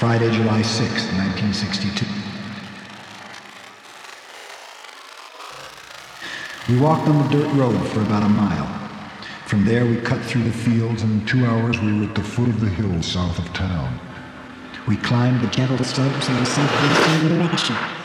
Friday, July 6, 1962. We walked on the dirt road for about a mile. From there, we cut through the fields, and in two hours, we were at the foot of the hill south of town. We climbed the gentle slopes in the southwestern direction.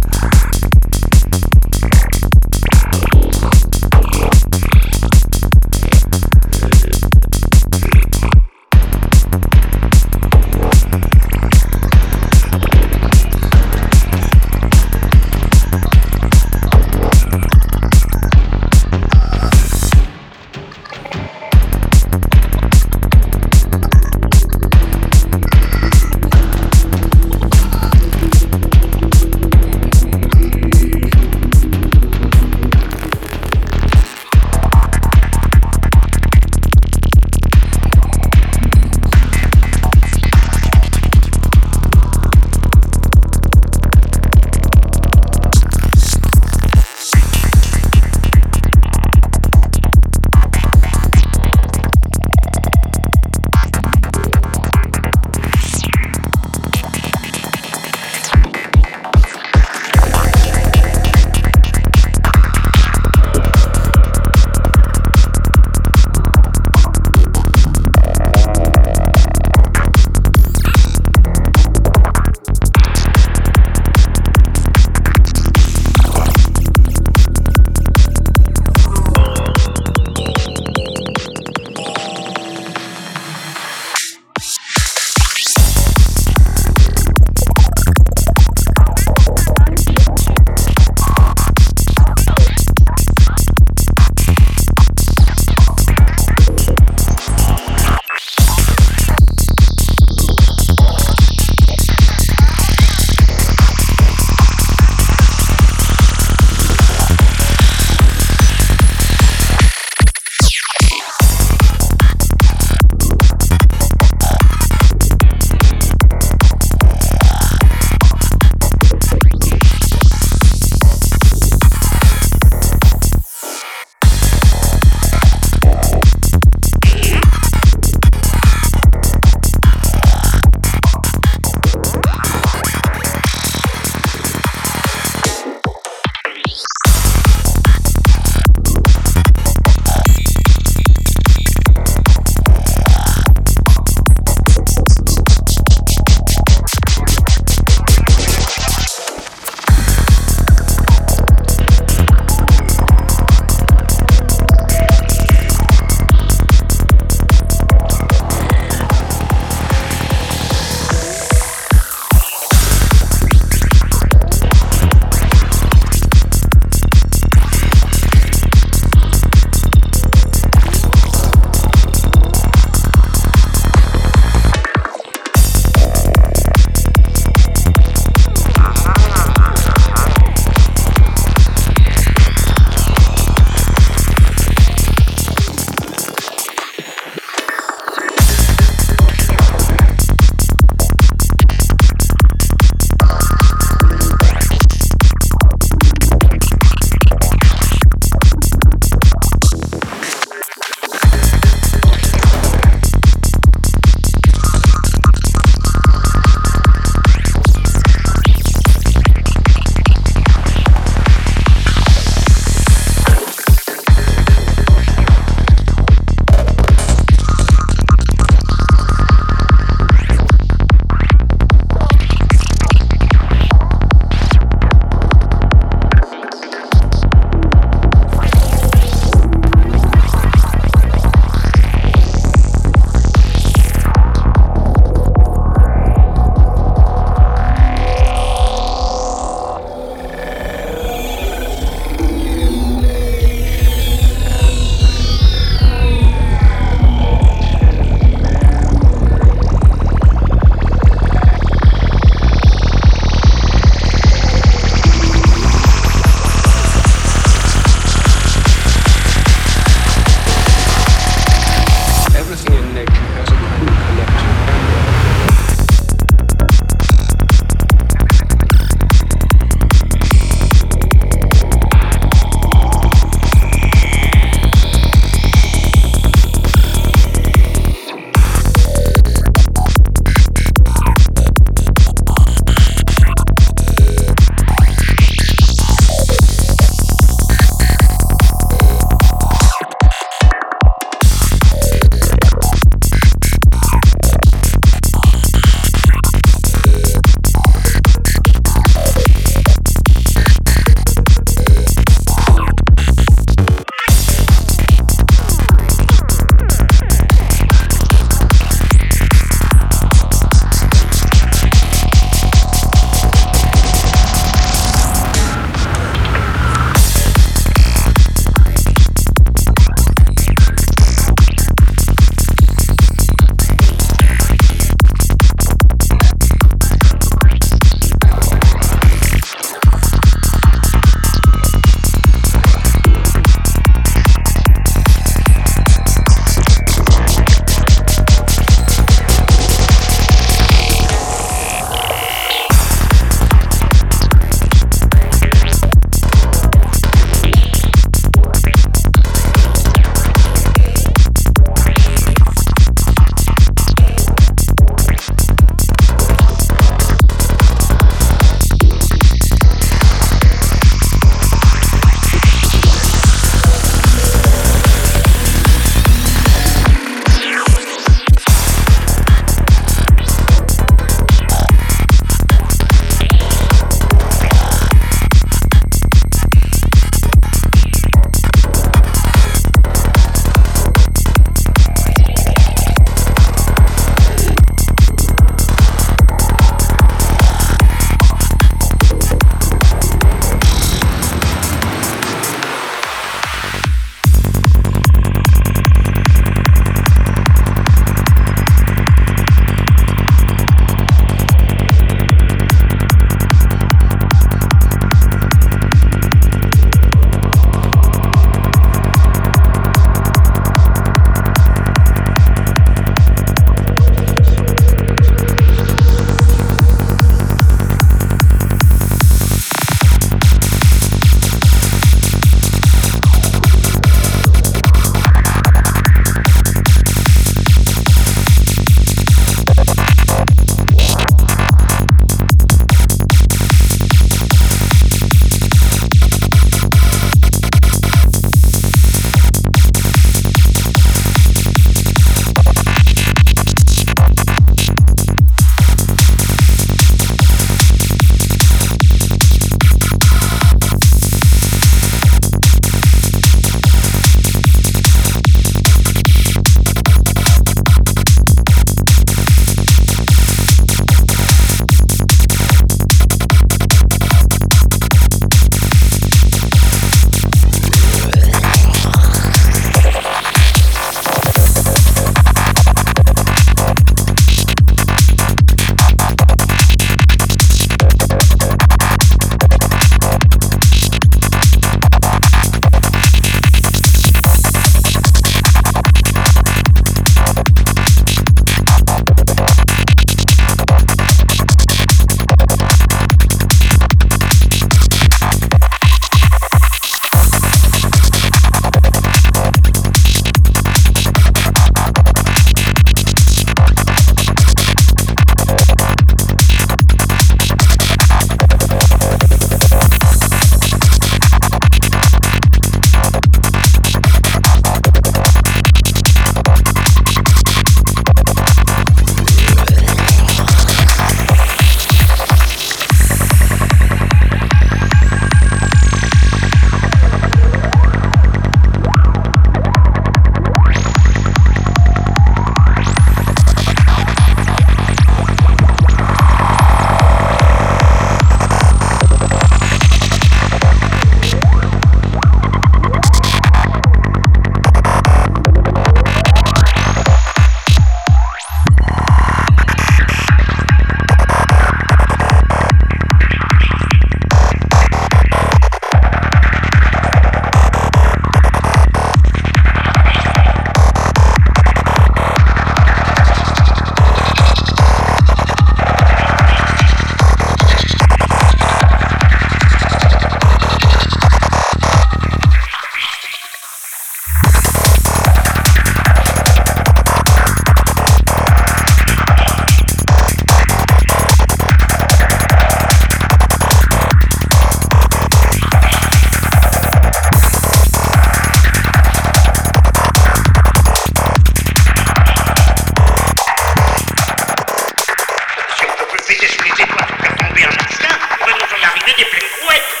виде прикольно.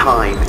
time.